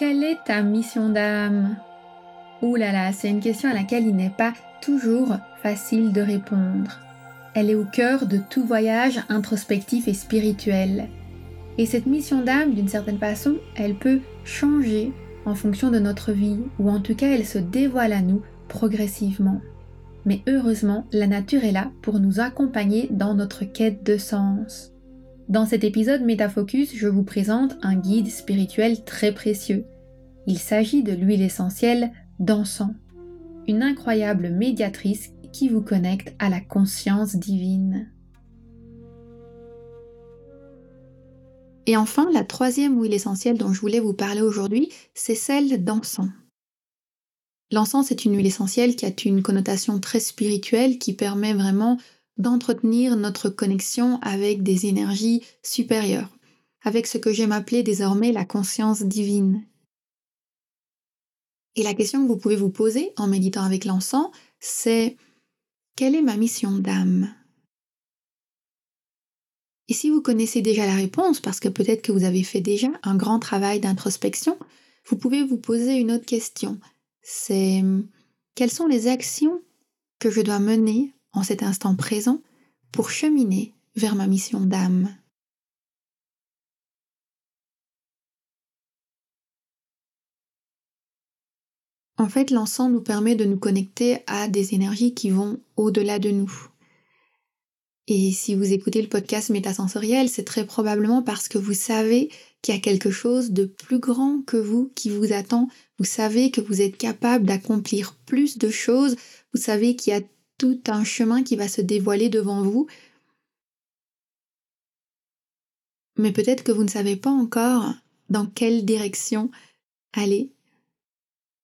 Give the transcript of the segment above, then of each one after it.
Quelle est ta mission d'âme? Ouh là là, c'est une question à laquelle il n'est pas toujours facile de répondre. Elle est au cœur de tout voyage introspectif et spirituel. Et cette mission d'âme, d'une certaine façon, elle peut changer en fonction de notre vie, ou en tout cas elle se dévoile à nous progressivement. Mais heureusement, la nature est là pour nous accompagner dans notre quête de sens. Dans cet épisode Métafocus, je vous présente un guide spirituel très précieux. Il s'agit de l'huile essentielle d'encens, une incroyable médiatrice qui vous connecte à la conscience divine. Et enfin, la troisième huile essentielle dont je voulais vous parler aujourd'hui, c'est celle d'encens. L'encens est une huile essentielle qui a une connotation très spirituelle qui permet vraiment d'entretenir notre connexion avec des énergies supérieures, avec ce que j'aime appeler désormais la conscience divine. Et la question que vous pouvez vous poser en méditant avec l'encens, c'est quelle est ma mission d'âme? Et si vous connaissez déjà la réponse, parce que peut-être que vous avez fait déjà un grand travail d'introspection, vous pouvez vous poser une autre question. C'est quelles sont les actions que je dois mener en cet instant présent pour cheminer vers ma mission d'âme? En fait, l'encens nous permet de nous connecter à des énergies qui vont au-delà de nous. Et si vous écoutez le podcast métasensoriel, c'est très probablement parce que vous savez qu'il y a quelque chose de plus grand que vous qui vous attend. Vous savez que vous êtes capable d'accomplir plus de choses. Vous savez qu'il y a tout un chemin qui va se dévoiler devant vous. Mais peut-être que vous ne savez pas encore dans quelle direction aller.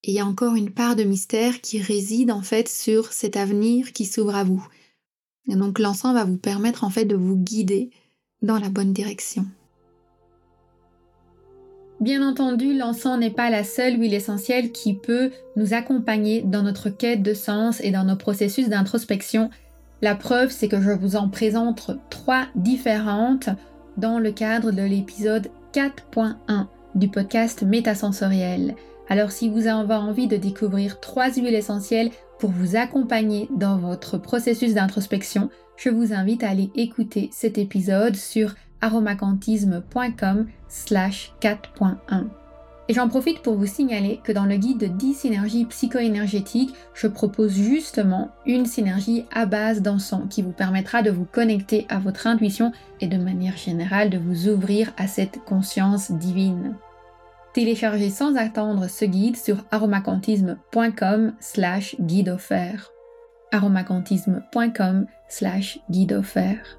Et il y a encore une part de mystère qui réside en fait sur cet avenir qui s'ouvre à vous. Et donc l'encens va vous permettre en fait de vous guider dans la bonne direction. Bien entendu, l'encens n'est pas la seule huile essentielle qui peut nous accompagner dans notre quête de sens et dans nos processus d'introspection. La preuve, c'est que je vous en présente trois différentes dans le cadre de l'épisode 4.1 du podcast Métasensoriel. Alors si vous avez envie de découvrir trois huiles essentielles pour vous accompagner dans votre processus d'introspection, je vous invite à aller écouter cet épisode sur aromacantisme.com slash 4.1. Et j'en profite pour vous signaler que dans le guide de 10 synergies psycho-énergétiques, je propose justement une synergie à base d'encens qui vous permettra de vous connecter à votre intuition et de manière générale de vous ouvrir à cette conscience divine. Téléchargez sans attendre ce guide sur aromacantisme.com slash guide offert. aromacantisme.com slash guide offert.